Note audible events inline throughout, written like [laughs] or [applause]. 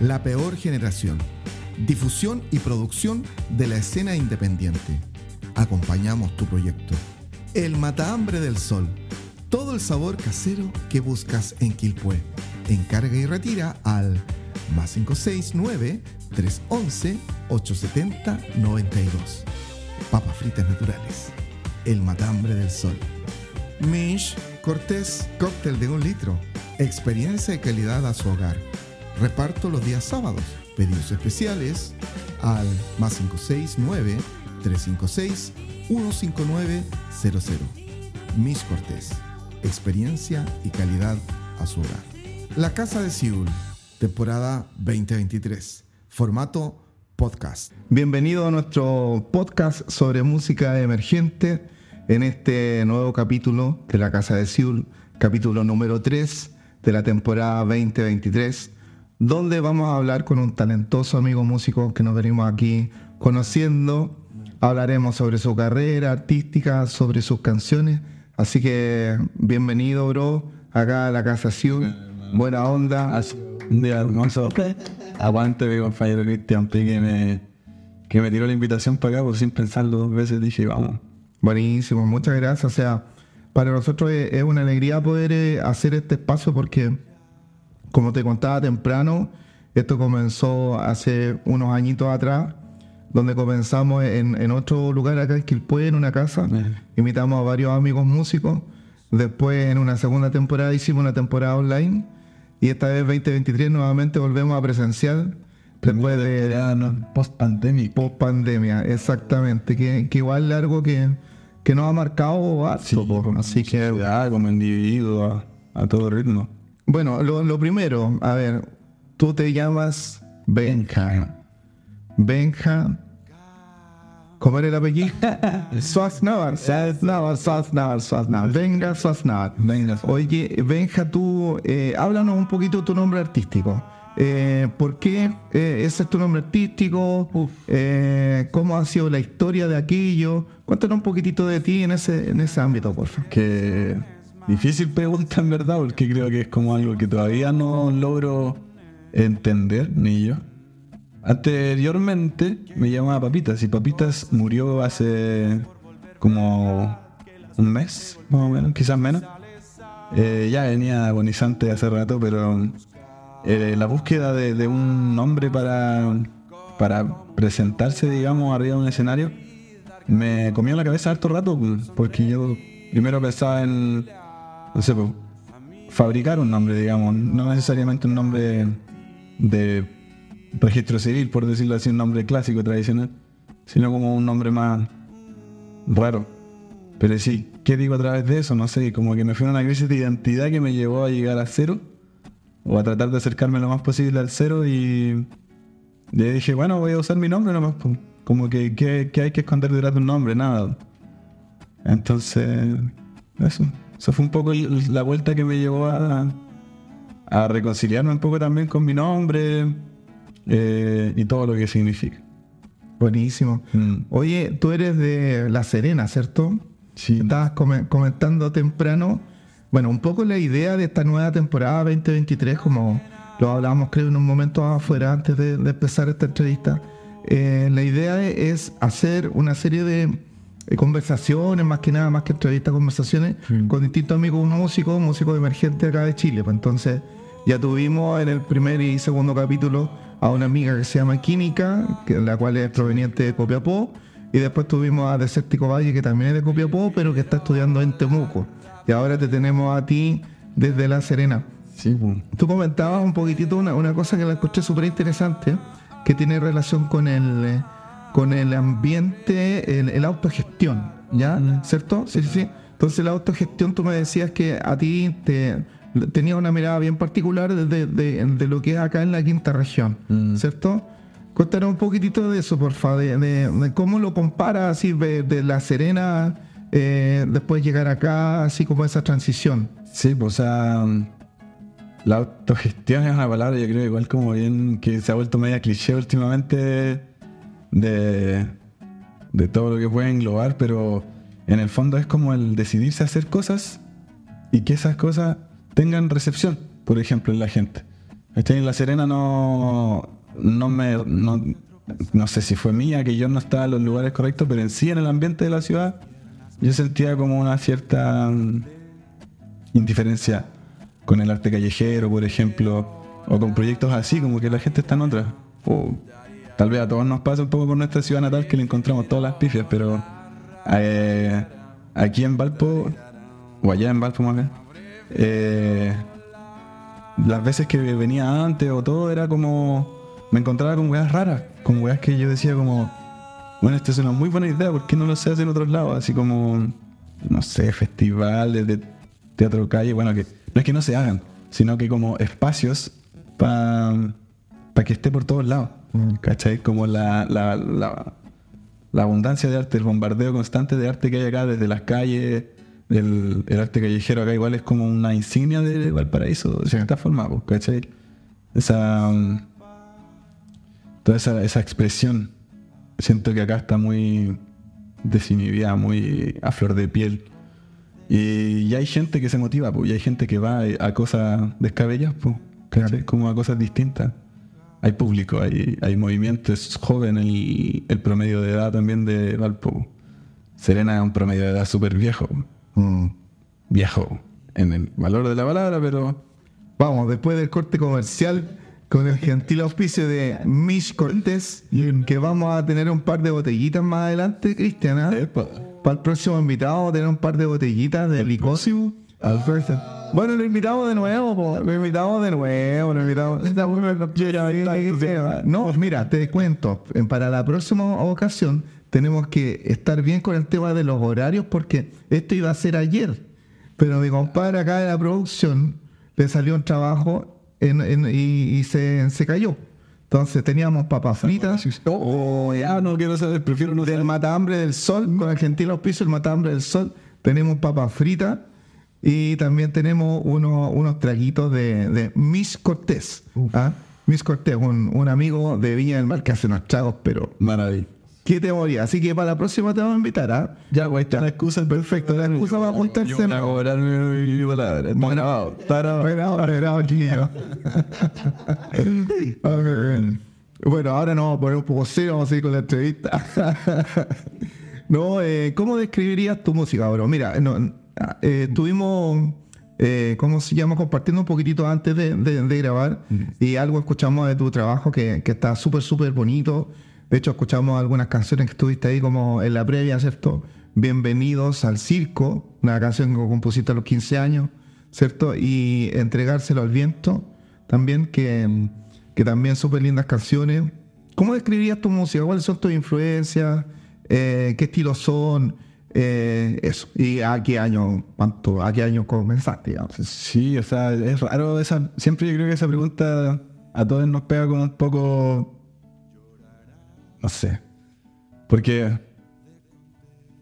La Peor Generación. Difusión y producción de la escena independiente. Acompañamos tu proyecto. El Matahambre del Sol. Todo el sabor casero que buscas en Quilpué. Encarga y retira al más 569 311 870 92. Papas fritas naturales. El Matambre del Sol. Mish Cortés Cóctel de un litro. Experiencia y calidad a su hogar. Reparto los días sábados. Pedidos especiales al más 569 356 15900. Mish Cortés. Experiencia y calidad a su hogar. La Casa de Siul. Temporada 2023. Formato podcast. Bienvenido a nuestro podcast sobre música emergente en este nuevo capítulo de La Casa de Siul, capítulo número 3 de la temporada 2023, donde vamos a hablar con un talentoso amigo músico que nos venimos aquí conociendo. Hablaremos sobre su carrera artística, sobre sus canciones. Así que bienvenido, bro, acá a La Casa. Buena onda. Un día hermoso. Aguante mi compañero Cristian P que me, que me tiró la invitación para acá, por sin pensarlo dos veces dije, vamos. Buenísimo, muchas gracias. O sea, para nosotros es, es una alegría poder eh, hacer este espacio porque, como te contaba temprano, esto comenzó hace unos añitos atrás, donde comenzamos en, en otro lugar acá en Quilpué, en una casa. Invitamos a varios amigos músicos. Después, en una segunda temporada, hicimos una temporada online. Y esta vez, 2023, nuevamente volvemos a presencial. Después de no, post pandemia. post pandemia, exactamente. Que, que igual es algo que, que nos ha marcado harto, po. Así que, Ya, como individuo, a, a todo ritmo. Bueno, lo, lo primero, a ver, tú te llamas Benja. Benja. ¿Cómo era el apellido? Swaznavar, Swaznavar, Swaznavar, Swaznavar. Venga, Swaznavar. Venga. Oye, Benja, tú, eh, háblanos un poquito de tu nombre artístico. Eh, ¿Por qué eh, ese es tu nombre artístico? Eh, ¿Cómo ha sido la historia de aquello? Cuéntanos un poquitito de ti en ese, en ese ámbito, por favor. Que difícil pregunta en verdad, porque creo que es como algo que todavía no logro entender, ni yo. Anteriormente me llamaba Papitas y Papitas murió hace como un mes, más o menos, quizás menos. Eh, ya venía agonizante hace rato, pero eh, la búsqueda de, un nombre para, para presentarse, digamos, arriba de un escenario me comió la cabeza harto rato, porque yo primero pensaba en, no sé, fabricar un nombre, digamos, no necesariamente un nombre de registro civil, por decirlo así, un nombre clásico, tradicional, sino como un nombre más raro. Pero sí, ¿qué digo a través de eso? No sé, como que me fue una crisis de identidad que me llevó a llegar a cero, o a tratar de acercarme lo más posible al cero y le dije, bueno, voy a usar mi nombre nomás, como que ¿qué, qué hay que esconder detrás de un nombre? Nada. Entonces, eso. Eso fue un poco el- la vuelta que me llevó a, a reconciliarme un poco también con mi nombre eh, y todo lo que significa. Buenísimo. Mm. Oye, tú eres de La Serena, ¿cierto? Sí. Estabas come- comentando temprano, bueno, un poco la idea de esta nueva temporada 2023, como lo hablábamos creo en un momento afuera antes de, de empezar esta entrevista. Eh, la idea es hacer una serie de conversaciones, más que nada, más que entrevistas, conversaciones con distintos amigos músicos, músicos emergentes acá de Chile. Pues entonces, ya tuvimos en el primer y segundo capítulo a una amiga que se llama Química, que, la cual es proveniente de Copiapó, y después tuvimos a Desértico Valle, que también es de Copiapó, pero que está estudiando en Temuco. Y ahora te tenemos a ti desde La Serena. Sí, pues. Tú comentabas un poquitito una, una cosa que la escuché súper interesante, que tiene relación con el, eh, con el ambiente, el, el autogestión, ¿ya? Mm. ¿Cierto? Sí, sí, sí. Entonces la autogestión, tú me decías que a ti te tenía una mirada bien particular de, de- lo que es acá en la quinta región, Mm. ¿cierto? Cuéntanos un poquitito de eso, por favor, de, de- cómo lo comparas así de, de La Serena, eh, después llegar acá, así como esa transición. Sí, pues, o sea, la autogestión es una palabra, yo creo, igual como bien que se ha vuelto media cliché últimamente de, de todo lo que puede englobar, pero en el fondo es como el decidirse a hacer cosas y que esas cosas tengan recepción, por ejemplo, en la gente. En La Serena no, no me... No, no sé si fue mía, que yo no estaba en los lugares correctos, pero en sí, en el ambiente de la ciudad, yo sentía como una cierta mm, indiferencia con el arte callejero, por ejemplo, o con proyectos así, como que la gente está en otra. Tal vez a todos nos pasa un poco con nuestra ciudad natal que le encontramos todas las pifias, pero eh, aquí en Valpo, o allá en Valpo más bien, eh, las veces que venía antes o todo era como me encontraba con weas raras, con weas que yo decía como, bueno, esta es una muy buena idea, ¿por qué no lo se hace en otros lados? Así como, no sé, festivales de teatro calle, bueno, que no es que no se hagan, sino que como espacios para que esté por todos lados. ¿Cachai? Como la, la, la, la, abundancia de arte, el bombardeo constante de arte que hay acá desde las calles, el, el arte callejero acá igual es como una insignia de Valparaíso, de cierta forma, pues, ¿cachai? Esa toda esa, esa expresión, siento que acá está muy desinhibida, muy a flor de piel. Y, hay gente que se motiva, pues, y hay gente que va a cosas descabelladas, pues, como a cosas distintas. Hay público, hay, hay movimiento, es joven el, el promedio de edad también de Valpo. Serena es un promedio de edad súper viejo. Mm. Viejo, en el valor de la palabra, pero... Vamos, después del corte comercial con el gentil auspicio de Mish Cortés, que vamos a tener un par de botellitas más adelante, Cristian. ¿ah? Para el próximo invitado tener un par de botellitas de licor. Bueno, lo invitamos de nuevo, lo invitamos de nuevo, lo invitamos. No, mira, te cuento, para la próxima ocasión tenemos que estar bien con el tema de los horarios porque esto iba a ser ayer, pero mi compadre acá de la producción le salió un trabajo y, se, cayó. Entonces teníamos papas fritas. Oh, ya no quiero saber, prefiero no Del matambre del sol, con el gentil auspicio, el matambre del sol. Tenemos papas fritas y también tenemos unos traguitos de, de Miss Cortés. ¿ah? Miss Cortés, un, un, amigo de Viña del Mar que hace unos tragos, pero. Maravilla. ¿Qué te moría? Así que para la próxima te vamos a invitar, ¿ah? Ya, güey, está la excusa. Perfecto, la excusa va a juntarse. a cobrar mi palabra. Está grabado. Está grabado, grabado, chiquillo. [laughs] bueno, ahora nos vamos a poner un poco serio, vamos a seguir con la entrevista. [laughs] no, eh, ¿cómo describirías tu música, bro? Mira, no, eh, estuvimos... Eh, ¿cómo se llama? Compartiendo un poquitito antes de, de, grabar mm. y algo escuchamos de tu trabajo que, que está súper, súper bonito. De hecho, escuchamos algunas canciones que estuviste ahí como en la previa, ¿cierto? Bienvenidos al circo, una canción que compusiste a los 15 años, ¿cierto? Y entregárselo al viento, también, que, que también súper lindas canciones. ¿Cómo describirías tu música? ¿Cuáles son tus influencias? Eh, ¿Qué estilos son? Eh, eso. ¿Y a qué año, cuánto, a qué año comenzaste? Sí, o sea, es raro esa. Siempre yo creo que esa pregunta a todos nos pega con un poco no sé. Porque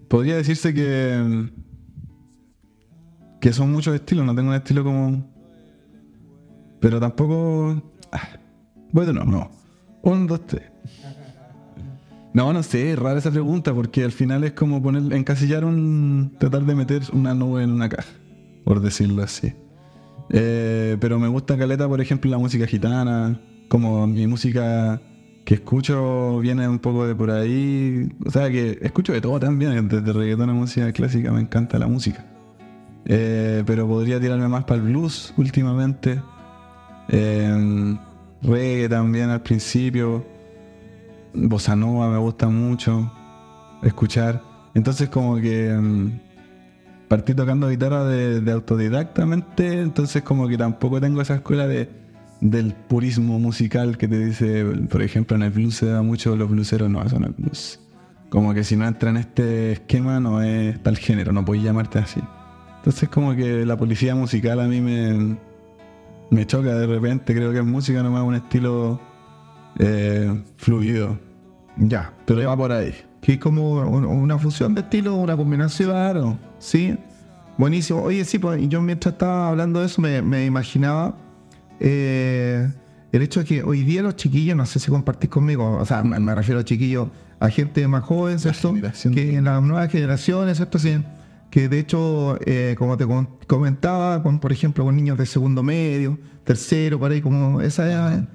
podría decirse que. que son muchos estilos, no tengo un estilo como. Pero tampoco. Ah, bueno, no, no. Un, dos, tres. No, no sé, rara esa pregunta porque al final es como poner, encasillar un. tratar de meter una nube en una caja, por decirlo así. Eh, pero me gusta Caleta, por ejemplo, la música gitana, como mi música que escucho viene un poco de por ahí. O sea, que escucho de todo también, desde reggaetón a música clásica, me encanta la música. Eh, pero podría tirarme más para el blues últimamente. Eh, reggae también al principio. Bossa Nova me gusta mucho escuchar. Entonces como que mm, partí tocando guitarra de, de autodidactamente, entonces como que tampoco tengo esa escuela de del purismo musical que te dice, por ejemplo, en el blues se da mucho, los blueseros no, eso no es blues. Como que si no entra en este esquema no es tal género, no puedes llamarte así. Entonces como que la policía musical a mí me, me choca de repente, creo que es música nomás un estilo eh, fluido. Ya, pero va por ahí. Que es como una fusión de estilo, una combinación. Claro. Sí, buenísimo. Oye, sí, pues yo mientras estaba hablando de eso me, me imaginaba eh, el hecho de que hoy día los chiquillos, no sé si compartís conmigo, o sea, me, refiero a chiquillos, a gente más joven, ¿cierto? Que en las nuevas generaciones, ¿cierto? Sí, que de hecho, eh, como te comentaba, con, por ejemplo, con niños de segundo medio, tercero, por ahí, como esa edad,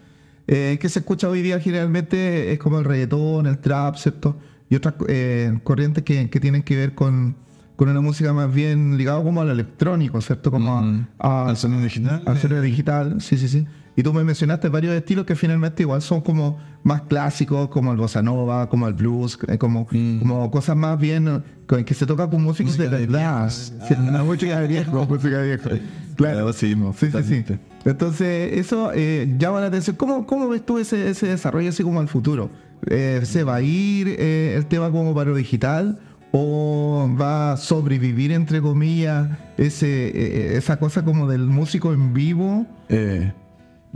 eh, que se escucha hoy día generalmente es como el reggaetón, el trap, ¿cierto? Y otras eh, corrientes que, que, tienen que ver con, con, una música más bien ligada como al electrónico, ¿cierto? Como mm. al sonido digital. Al sonido digital, sí, sí, sí. Y tú me mencionaste varios estilos que finalmente igual son como más clásicos, como el bossa nova, como el blues, eh, como, mm. como cosas más bien que se toca con música, de verdad. Una música de viejo, [laughs] música de viejo. Claro, sí, sí, sí, sí. Entonces, eso eh, llama la atención. ¿Cómo, ¿Cómo ves tú ese, ese desarrollo así como al futuro? Eh, ¿Se va a ir eh, el tema como para lo digital? ¿O va a sobrevivir, entre comillas, ese, esa cosa como del músico en vivo?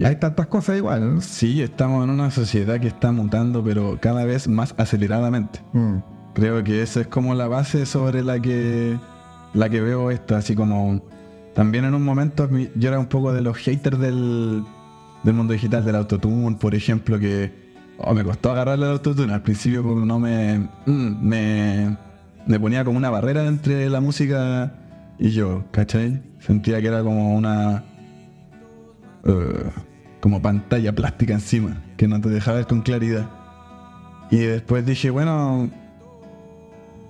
Hay tantas cosas igual. ¿no? Sí, estamos en una sociedad que está mutando, pero cada vez más aceleradamente. Mm. Creo que esa es como la base sobre la que, la que veo esto, así como también en un momento yo era un poco de los haters del, mundo digital, del autotune, por ejemplo, que oh, me costó agarrarle el autotune. Al principio no me, mm, me, me ponía como una barrera entre la música y yo, ¿cachai? Sentía que era como una... Uh, como pantalla plástica encima, que no te dejaba ver con claridad. Y después dije, bueno,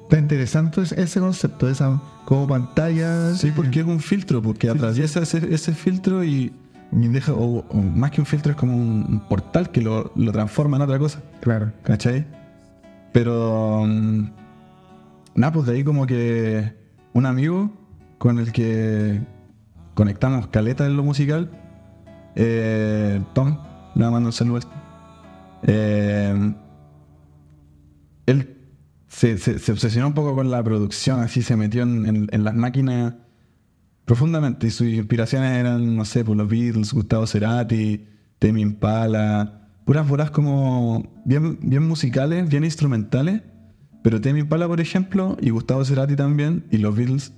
Está interesante ese concepto, esa como pantalla. Sí, porque es un filtro, porque atraviesa ese, ese filtro y, deja, o, más que un filtro, es como un, portal que lo, transforma en otra cosa. Claro. ¿Cachai? Pero. Mm, nada, pues de ahí como que un amigo con el que conectamos caleta en lo musical, eh, Tom, le mando un saludo. Eh, él se, se, obsesionó un poco con la producción, así se metió en, las máquinas profundamente. Y sus inspiraciones eran, no sé, por los Beatles, Gustavo Cerati, Temi Impala, puras bolas como bien, bien musicales, bien instrumentales. Pero Temi Impala, por ejemplo, y Gustavo Cerati también, y los Beatles,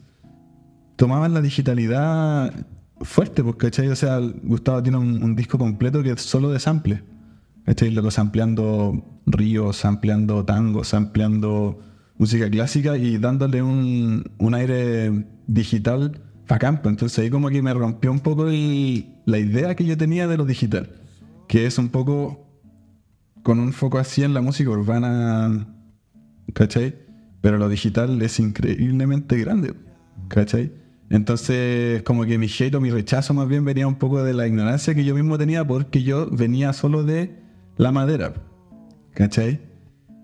tomaban la digitalidad fuerte, porque, ¿cachai? O sea, Gustavo tiene un, un disco completo que es solo de sample. Estoy loco ampliando ríos, ampliando tangos, ampliando música clásica y dándole un, aire digital a campo. Entonces ahí como que me rompió un poco la idea que yo tenía de lo digital, que es un poco con un foco así en la música urbana, ¿cachai? Pero lo digital es increíblemente grande, ¿cachai? Entonces, como que mi hate o mi rechazo más bien venía un poco de la ignorancia que yo mismo tenía porque yo venía solo de la madera. ¿Cachai?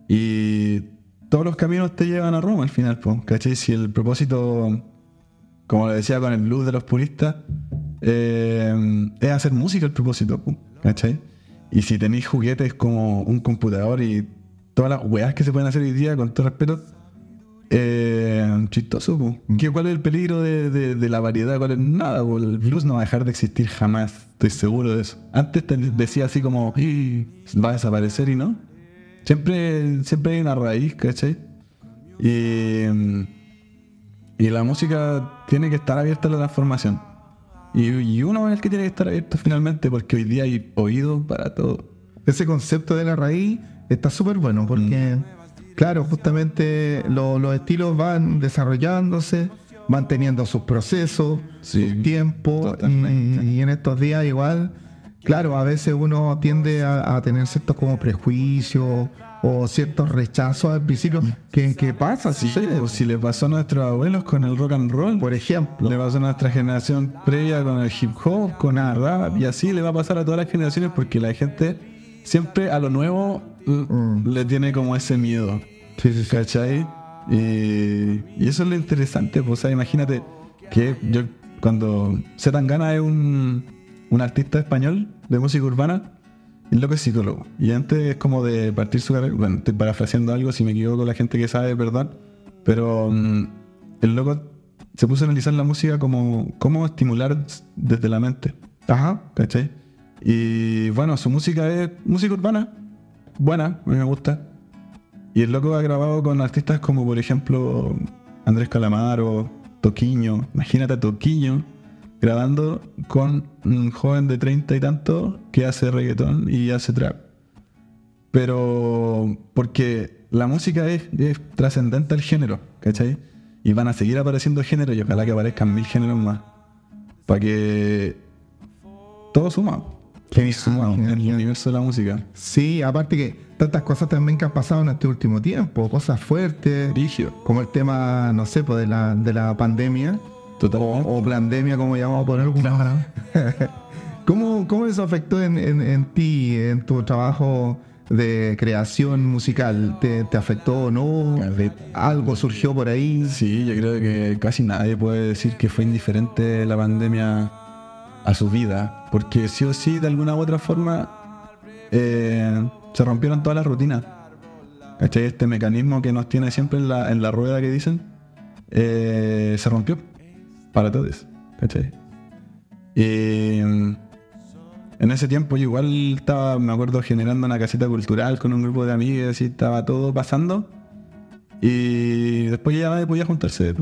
Y todos los caminos te llevan a Roma al final, ¿cachai? Si el propósito, como le decía con el blues de los puristas, eh, es hacer música el propósito, ¿cachai? Y si tenéis juguetes como un computador y todas las weas que se pueden hacer hoy día, con todo respeto, eh, chistoso, ¿cuál es el peligro de, la variedad? ¿Cuál es? Nada, el blues no va a dejar de existir jamás, estoy seguro de eso. Antes te decía así como, va a desaparecer y no. Siempre, siempre hay una raíz, ¿cachai? Y, y la música tiene que estar abierta a la transformación. Y, uno es el que tiene que estar abierto finalmente, porque hoy día hay oído para todo. Ese concepto de la raíz está súper bueno, porque... Mm. Claro, justamente los estilos van desarrollándose, van teniendo sus procesos, su tiempo, y, en estos días igual, claro, a veces uno tiende a, tener ciertos como prejuicios o ciertos rechazos al principio. ¿Qué, qué pasa? Sí, pues, si le pasó a nuestros abuelos con el rock and roll, por ejemplo. Le pasó a nuestra generación previa con el hip hop, con el rap, y así le va a pasar a todas las generaciones porque la gente siempre a lo nuevo Mm. le tiene como ese miedo. Sí, sí, ¿Cachai? Y, eso es lo interesante, pues, o sea, imagínate que yo cuando Zetangana es un, un artista español de música urbana, el loco es psicólogo. Y antes es como de partir su carrera, bueno, estoy parafraseando algo, si me equivoco la gente que sabe, perdón, pero mm, el loco se puso a analizar la música como cómo estimular desde la mente. Ajá. ¿Cachai? Y bueno, su música es música urbana, buena, a mí me gusta. Y el loco ha grabado con artistas como, por ejemplo, Andrés Calamaro, Toquiño. Imagínate a Toquiño grabando con un joven de treinta y tanto que hace reggaetón y hace trap. Pero porque la música es, trascendente al género, ¿cachai? Y van a seguir apareciendo géneros y ojalá que aparezcan mil géneros más. Para que todo suma. Genial, Suma en el universo de la música. Sí, aparte que tantas cosas también que han pasado en este último tiempo, cosas fuertes, Brigio. como el tema, no sé, pues de la, de la pandemia, Totalmente. o pandemia, como llamamos por alguna [laughs] ¿Cómo, ¿Cómo eso afectó en, en- en ti, en tu trabajo de creación musical? ¿Te, te afectó o no? ¿Algo surgió por ahí? Sí, yo creo que casi nadie puede decir que fue indiferente la pandemia a su vida, porque sí o sí, de alguna u otra forma, eh, se rompieron todas las rutinas. ¿Cachai? Este mecanismo que nos tiene siempre en la, en la rueda que dicen, eh, se rompió para todos. ¿Cachai? Y en ese tiempo yo igual estaba, me acuerdo, generando una caseta cultural con un grupo de amigos y estaba todo pasando. Y después ya nadie podía juntarse.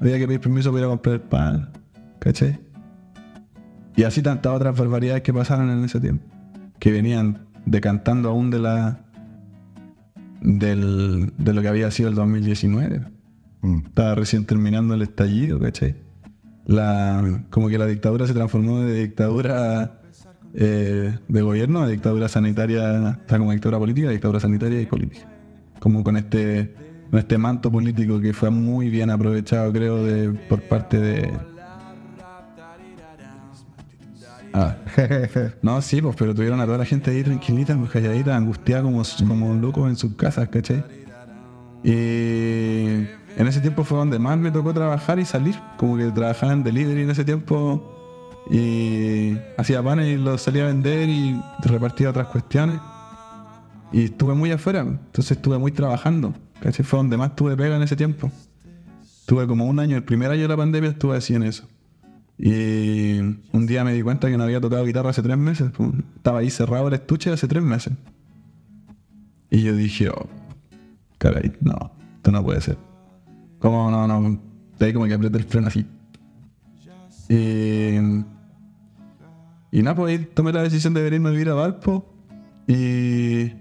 Había que pedir permiso para ir a comprar el pan. ¿Cachai? Y así tantas otras barbaridades que pasaron en ese tiempo. Que venían decantando aún de la. Del, de lo que había sido el 2019. Mm. Estaba recién terminando el estallido, ¿cachai? La, como que la dictadura se transformó de dictadura eh, de gobierno a dictadura sanitaria, o sea, como dictadura política, dictadura sanitaria y política. Como con este, con este manto político que fue muy bien aprovechado, creo, de, por parte de... Ah, [laughs] no, sí, pues, pero tuvieron a toda la gente ahí tranquilita, pues, calladita, angustiada como, como locos en sus casas, ¿cachai? Y en ese tiempo fue donde más me tocó trabajar y salir. Como que trabajaba en delivery en ese tiempo y hacía panes y los salía a vender y repartía otras cuestiones. Y estuve muy afuera, entonces estuve muy trabajando. ¿cachai? Fue donde más tuve pega en ese tiempo. Tuve como un año, el primer año de la pandemia estuve así en eso. Y un día me di cuenta que no había tocado guitarra hace tres meses. Estaba ahí cerrado el estuche hace tres meses. Y yo dije, oh, caray, no, esto no puede ser. ¿Cómo no, no? De ahí como que apreté el freno así. Y, y nada, pues tomé la decisión de venirme a vivir a Valpo. Y,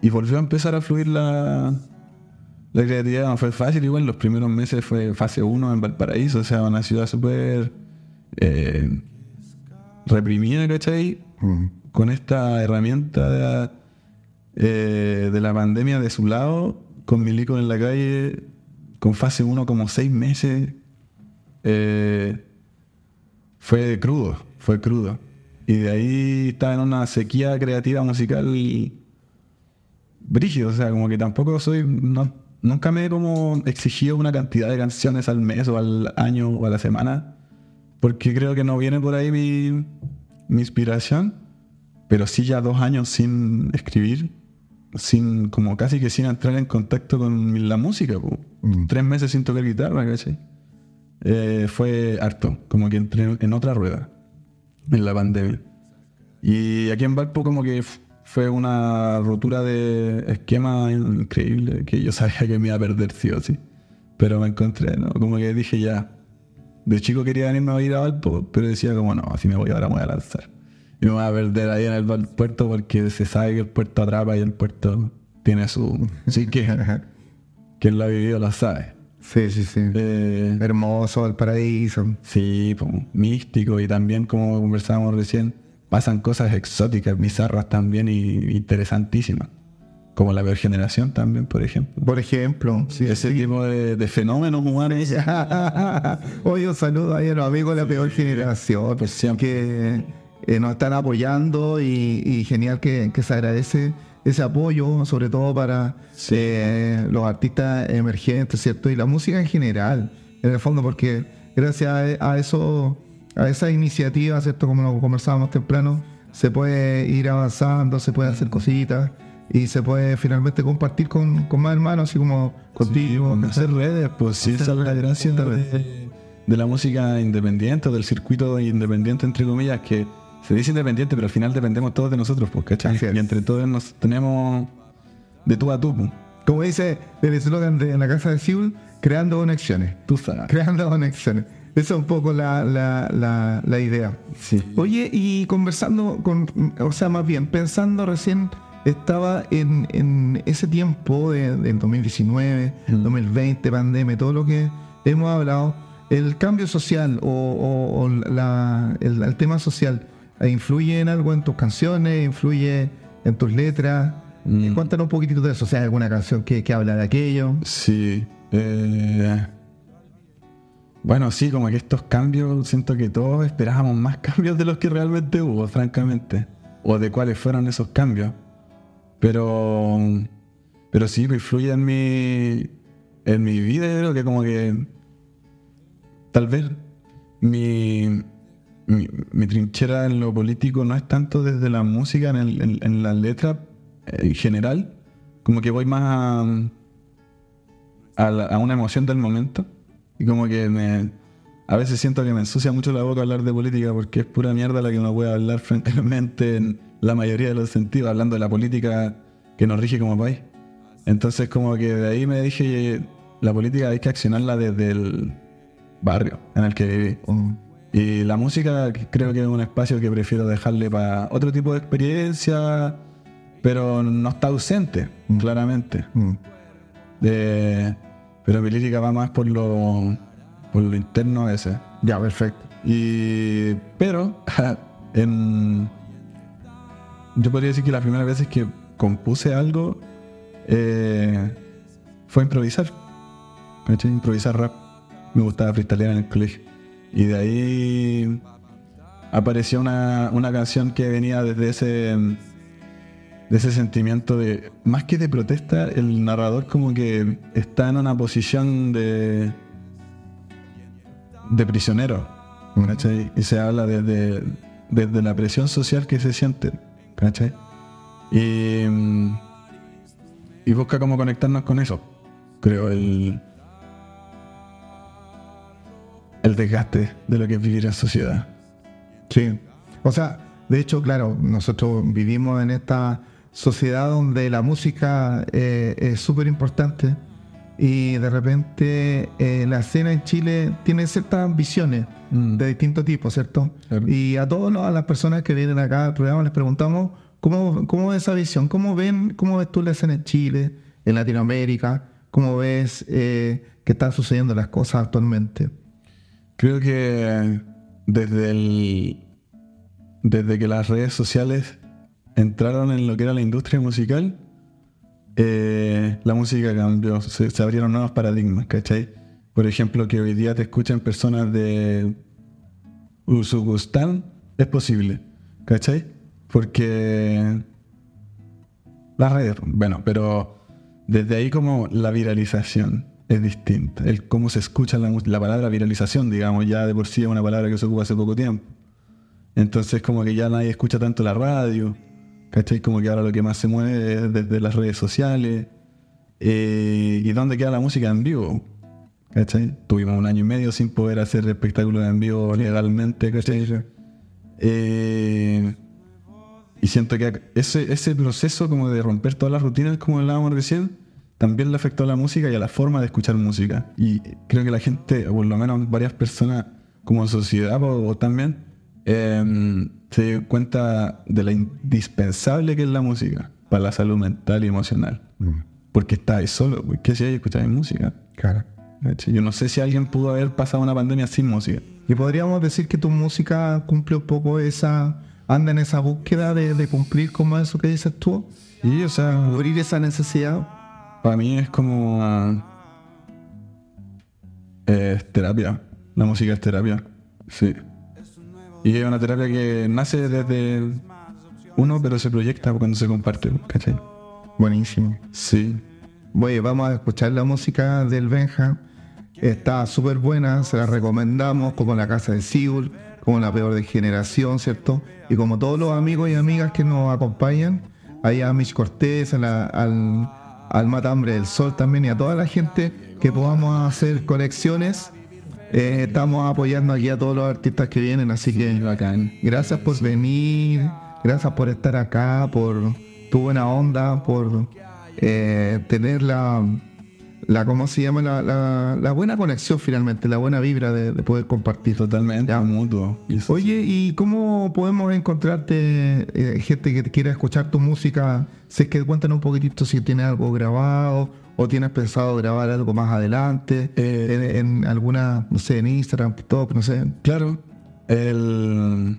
y volvió a empezar a fluir la, la creatividad. No fue fácil, igual los primeros meses fue fase 1 en Valparaíso, o sea, una ciudad súper eh, reprimida, ¿cachai? Mm. con esta herramienta de, eh, de la pandemia de su lado, con Milico en la calle, con fase 1 como seis meses, eh, fue crudo, fue crudo. Y de ahí estaba en una sequía creativa musical brígido, o sea, como que tampoco soy, no- nunca me he como exigido una cantidad de canciones al mes o al año o a la semana, porque creo que no viene por ahí mi, mi inspiración, pero sí ya dos años sin escribir, sin, como casi que sin entrar en contacto con la música. Mm. tres meses sin tocar guitarra, ¿cachai? Eh, fue harto, como que entré en otra rueda en la pandemia. Y aquí en Valpo como que fue una rotura de esquema increíble que yo sabía que me iba a perder sí o sí. Pero me encontré, ¿no? Como que dije ya. De chico quería venirme a ir a Valpo, pero decía como no, así me voy ahora me voy a lanzar. Y me voy a perder ahí en el puerto porque se sabe que el puerto atrapa y el puerto tiene su... [laughs] Sí que quien lo ha vivido lo sabe. Sí, sí, sí. Eh, Hermoso el paraíso. Sí, po, místico y también como conversábamos recién, pasan cosas exóticas, bizarras también y interesantísimas. Como la peor generación también, por ejemplo. Por ejemplo, sí, Ese tipo de, de fenómenos humanos. [laughs] Oye, un saludo ahí a los amigos de la peor generación Pues que eh, nos están apoyando y, y genial que, que se agradece ese apoyo, sobre todo para eh, los artistas emergentes, ¿cierto? Y la música en general, en el fondo, porque gracias a, a eso, a esa iniciativa, ¿cierto? Como lo conversábamos temprano, se puede ir avanzando, se puede hacer cositas y se puede finalmente compartir con, con más hermanos, así como contigo. Con hacer redes, pues sí, esa es la gracia de, de la música independiente, o del circuito independiente, entre comillas, que se dice independiente, pero al final dependemos todos de nosotros, pues, ¿cachai? Y entre todos nos tenemos de tú a tú, pues. Como dice el eslogan de la casa de Seúl, creando conexiones. Tú sabes. Creando conexiones. Esa es un poco la, la, la, la idea. Sí. Oye, y conversando con, o sea, más bien, pensando recién estaba en, en ese tiempo de, del 2019, 2020, mm. pandemia, todo lo que hemos hablado, el cambio social o, la, el, tema social eh, influye en algo en tus canciones, influye en tus letras. Mm. Cuéntanos un poquitito de eso, o sea, alguna canción que, que habla de aquello. Sí. Eh, bueno, sí, como que estos cambios, siento que todos esperábamos más [laughs] cambios de los que realmente hubo, francamente. O de cuáles fueron esos cambios. Pero, pero sí, pues, influye en mi, en mi vida. Yo creo que como que tal vez mi, mi, trinchera en lo político no es tanto desde la música, en, en, la letra en general. Como que voy más a, a, una emoción del momento. Y como que me, a veces siento que me ensucia mucho la boca hablar de política porque es pura mierda la que uno puede hablar francamente en la mayoría de los sentidos, hablando de la política que nos rige como país. Entonces como que de ahí me dije, la política hay que accionarla desde el barrio en el que viví. Mm. Y la música creo que es un espacio que prefiero dejarle para otro tipo de experiencia, pero no está ausente, mm. claramente. Mm. Pero mi lírica va más por lo, por lo interno ese. Ya, perfecto. Y, pero [laughs] en, yo podría decir que las primeras veces que compuse algo eh, fue improvisar. Improvisar rap. Me gustaba freestylear en el colegio. Y de ahí apareció una, una canción que venía desde ese, de ese sentimiento de, más que de protesta, el narrador como que está en una posición de, de prisionero. Y se habla desde, desde la presión social que se siente. ¿cachai? Y, y busca cómo conectarnos con eso. Creo el, el desgaste de lo que es vivir en sociedad. Sí. O sea, de hecho, claro, nosotros vivimos en esta sociedad donde la música eh, es súper importante y de repente eh, la escena en Chile tiene ciertas visiones mm. de distintos tipos, ¿cierto? Y a todas las personas que vienen acá al programa les preguntamos cómo, cómo esa visión, cómo ven, cómo ves tú la escena en Chile, en Latinoamérica, cómo ves eh, que están sucediendo las cosas actualmente. Creo que desde el desde que las redes sociales entraron en lo que era la industria musical, eh, la música cambió, se, abrieron nuevos paradigmas, ¿cachai? Por ejemplo, que hoy día te escuchan personas de Uzbekistán, es posible, ¿cachai? Porque las redes, bueno, pero desde ahí como la viralización es distinta, el cómo se escucha la, la palabra viralización, digamos, ya de por sí es una palabra que se ocupa hace poco tiempo. Entonces como que ya nadie escucha tanto la radio, ¿Cachai? Como que ahora lo que más se mueve es desde las redes sociales. Eh, ¿Y dónde queda la música en vivo? ¿Cachai? Tuvimos un año y medio sin poder hacer espectáculos en vivo legalmente, ¿cachai? Eh, y siento que ese, ese proceso como de romper todas las rutinas, como hablábamos recién, también le afectó a la música y a la forma de escuchar música. Y creo que la gente, o por lo menos varias personas como sociedad o, también, eh, se dio cuenta de la indispensable que es la música para la salud mental y emocional. Mm. Porque estáis solo, ¿qué si hay música? Claro. Yo no sé si alguien pudo haber pasado una pandemia sin música. Y podríamos decir que tu música cumple un poco esa, anda en esa búsqueda de, cumplir como eso que dices tú. Y, o sea, cubrir esa necesidad. Para mí es como. es terapia. La música es terapia. Sí. Y es una terapia que nace desde uno, pero se proyecta cuando se comparte, ¿cachai? Buenísimo. Sí. Oye, vamos a escuchar la música del Benja. Está súper buena, se la recomendamos, como La Casa de Siul, como La Peor de Generación, ¿cierto? Y como todos los amigos y amigas que nos acompañan, ahí a Mitch Cortés, al, al Matambre del Sol también, y a toda la gente que podamos hacer conexiones eh, estamos apoyando aquí a todos los artistas que vienen, así que gracias por venir, gracias por estar acá, por tu buena onda, por eh, tener la, la ¿cómo se llama? La, la, la buena conexión finalmente, la buena vibra de, de poder compartir. Totalmente, Ya. mutuo. Eso Oye, ¿y cómo podemos encontrarte eh, gente que quiera escuchar tu música? Si es que cuéntanos un poquitito si tienes algo grabado o tienes pensado grabar algo más adelante Eh, en, en alguna, no sé, en Instagram, TikTok, no sé. Claro, el...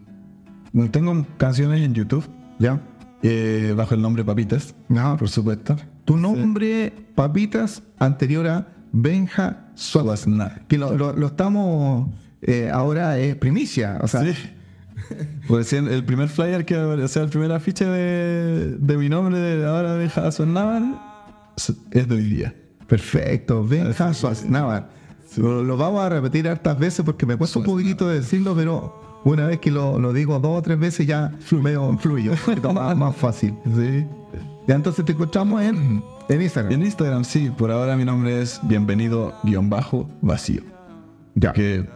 tengo canciones en YouTube ¿Ya? eh, bajo el nombre Papitas, No, por supuesto. Tu nombre, Papitas, anterior a Benja. Suaznar. Que lo, lo- lo estamos, eh, ahora es primicia, o sea, Sí. [laughs] Pues sí, el primer flyer que, o sea, el primer afiche de, de mi nombre de ahora de Jason Naval es de hoy día. Perfecto, Benja Así Schwarzenegger. Lo, lo vamos a repetir hartas veces porque me cuesta un poquitito decirlo, pero una vez que lo, lo digo dos o tres veces ya medio poquito [laughs] más, más fácil. Sí. Ya entonces te encontramos en, en Instagram. En Instagram, sí, por ahora mi nombre es bienvenido-vacío. Ya. Que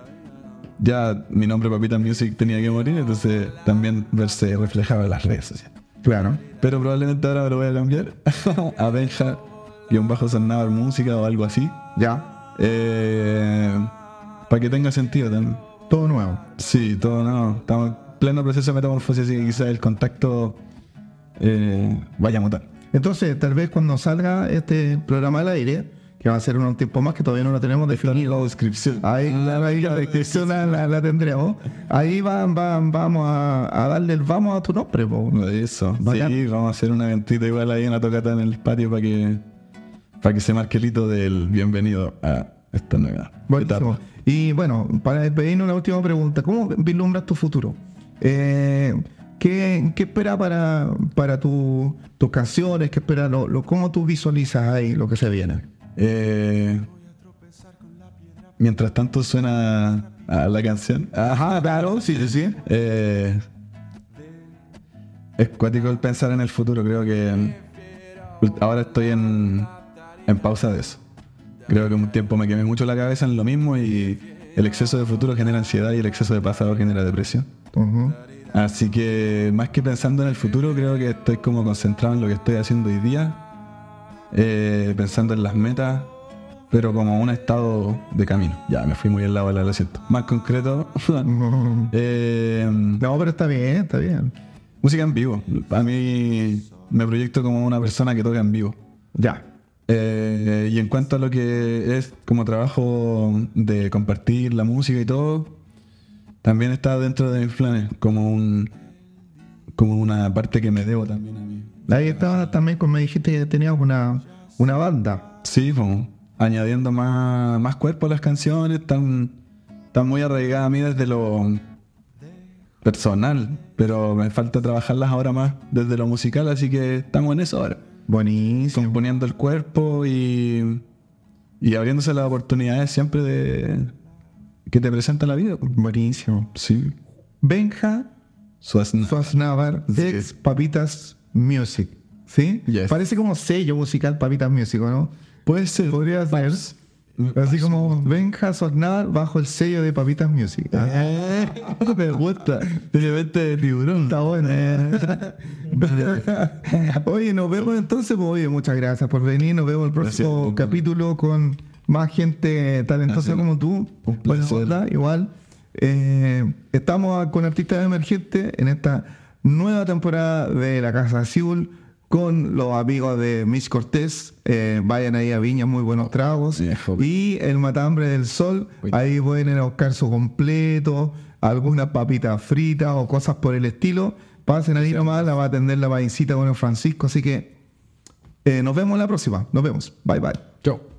ya mi nombre Papita Music tenía que morir, entonces también verse reflejado en las redes sociales. Claro. Pero probablemente ahora me lo voy a cambiar [laughs] a Benja-Sonnavar Música o algo así. Ya. para que tenga sentido también. Todo nuevo. Sí, todo no. Estamos en pleno proceso de metamorfosis, así que quizás el contacto eh, vaya a mutar. Entonces, tal vez cuando salga este programa al aire, que va a ser un tiempo más que todavía no lo tenemos definido. la descripción. Ahí, ahí la descripción la, la- la tendremos. Ahí va, va- vamos a, a darle el vamos a tu nombre. po. Eso. Bacán. Sí, vamos a hacer un eventito igual ahí, una tocata en el patio para que para que se marque el hito del bienvenido a esta nueva Buenísimo. etapa. Y bueno, para despedirnos, la última pregunta. ¿Cómo vislumbras tu futuro? Eh, ¿qué, qué espera para, para tu- tus canciones? ¿Qué espera lo, lo- ¿Cómo tú visualizas ahí lo que se viene? Eh, mientras tanto suena a la canción. Ajá, claro, sí, sí, sí. Eh, es cuático el pensar en el futuro. Creo que ahora estoy en, en pausa de eso. Creo que un tiempo me quemé mucho la cabeza en lo mismo y el exceso de futuro genera ansiedad y el exceso de pasado genera depresión. Ujú. Así que más que pensando en el futuro, creo que estoy como concentrado en lo que estoy haciendo hoy día, eh, pensando en las metas, pero como un estado de camino. Ya, me fui muy al lado, lo siento. Más concreto, [laughs] eh, No, pero está bien, está bien. música en vivo. A mí me proyecto como una persona que toca en vivo. Ya. Eh, y en cuanto a lo que es como trabajo de compartir la música y todo, también está dentro de mis planes, como un como una parte que me debo también a mí. Ahí estaba también, como me dijiste, que tenías una, una banda. Sí, como añadiendo más, más cuerpo a las canciones, están, están muy arraigadas a mí desde lo personal, pero me falta trabajarlas ahora más desde lo musical, así que estamos en eso ahora. Buenísimo. componiendo el cuerpo y, y abriéndose las oportunidades siempre de que te presenta la vida. Buenísimo. Sí. Benja Suazna. Suaznavar, Sí. ex Papitas Music. ¿Sí? Yes. Parece como sello musical Papitas Music, ¿o ¿no? Puede ser. Podría ser. Así como Benja Suaznavar bajo el sello de Papitas Music. Eh, me gusta. De tiburón. Está bueno. [laughs] oye, nos vemos entonces. Pues, oye, muchas gracias por venir. Nos vemos el próximo Gracias. capítulo con más gente talentosa como tú. Un placer. onda, igual. Eh, estamos con artistas emergentes en esta nueva temporada de La Casa Azul con los amigos de Mitch Cortés. Eh, vayan ahí a Viña, muy buenos tragos. Y el Matambre del Sol. Uy. Ahí pueden ir a buscar su completo, algunas papitas fritas o cosas por el estilo. Pasen ahí nomás, la va a atender la paisita con el Francisco. Así que eh, nos vemos la próxima. Nos vemos. Bye bye. Chao.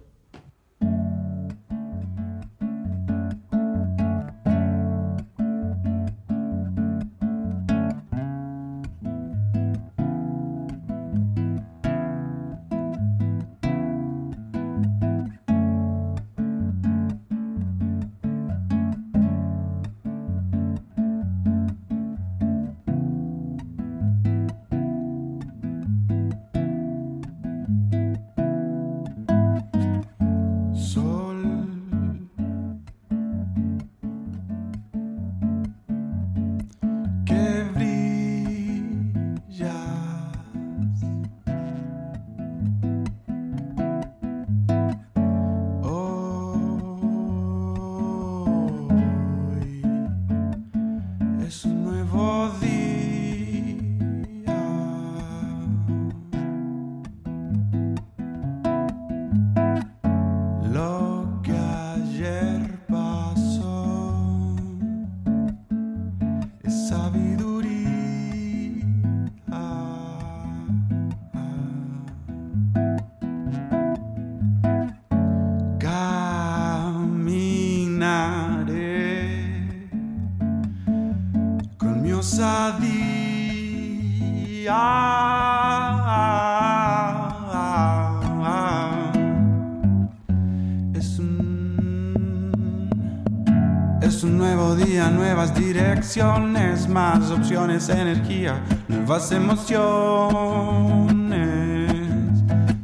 Más opciones, energía, nuevas emociones.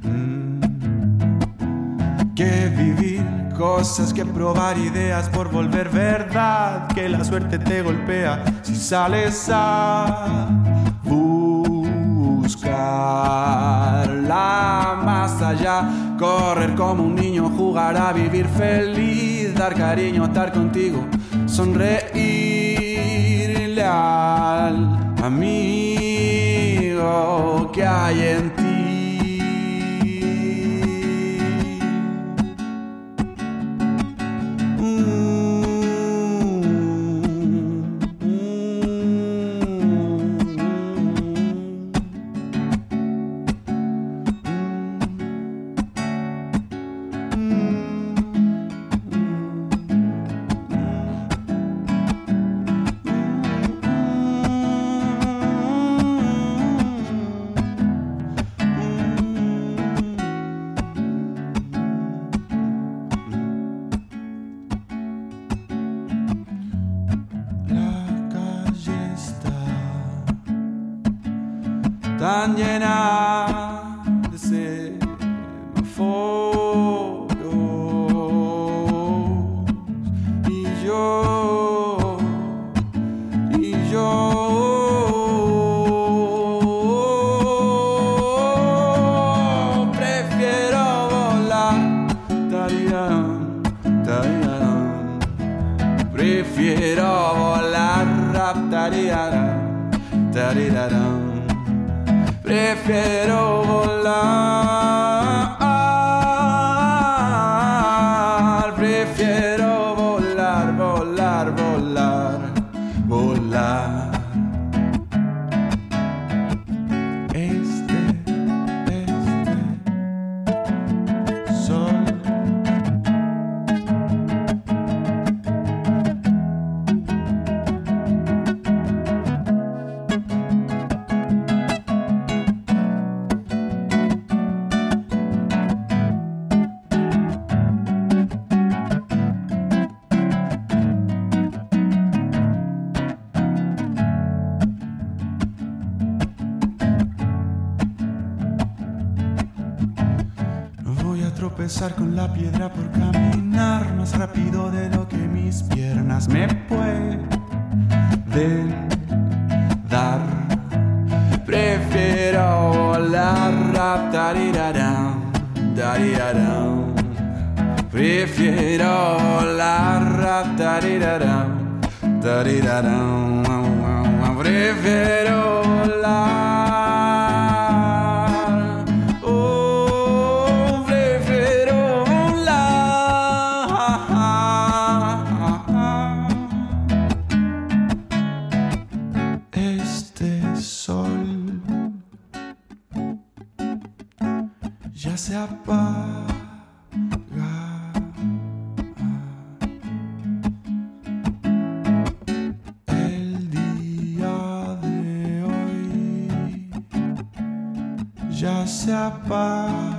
Mm. Que vivir cosas, que probar ideas por volver verdad, que la suerte te golpea si sales a buscarla más allá, correr como un niño, jugar a vivir feliz, dar cariño, estar contigo, sonreírle al amigo que hay en tan llena ya se apaga. El día de hoy ya se apaga.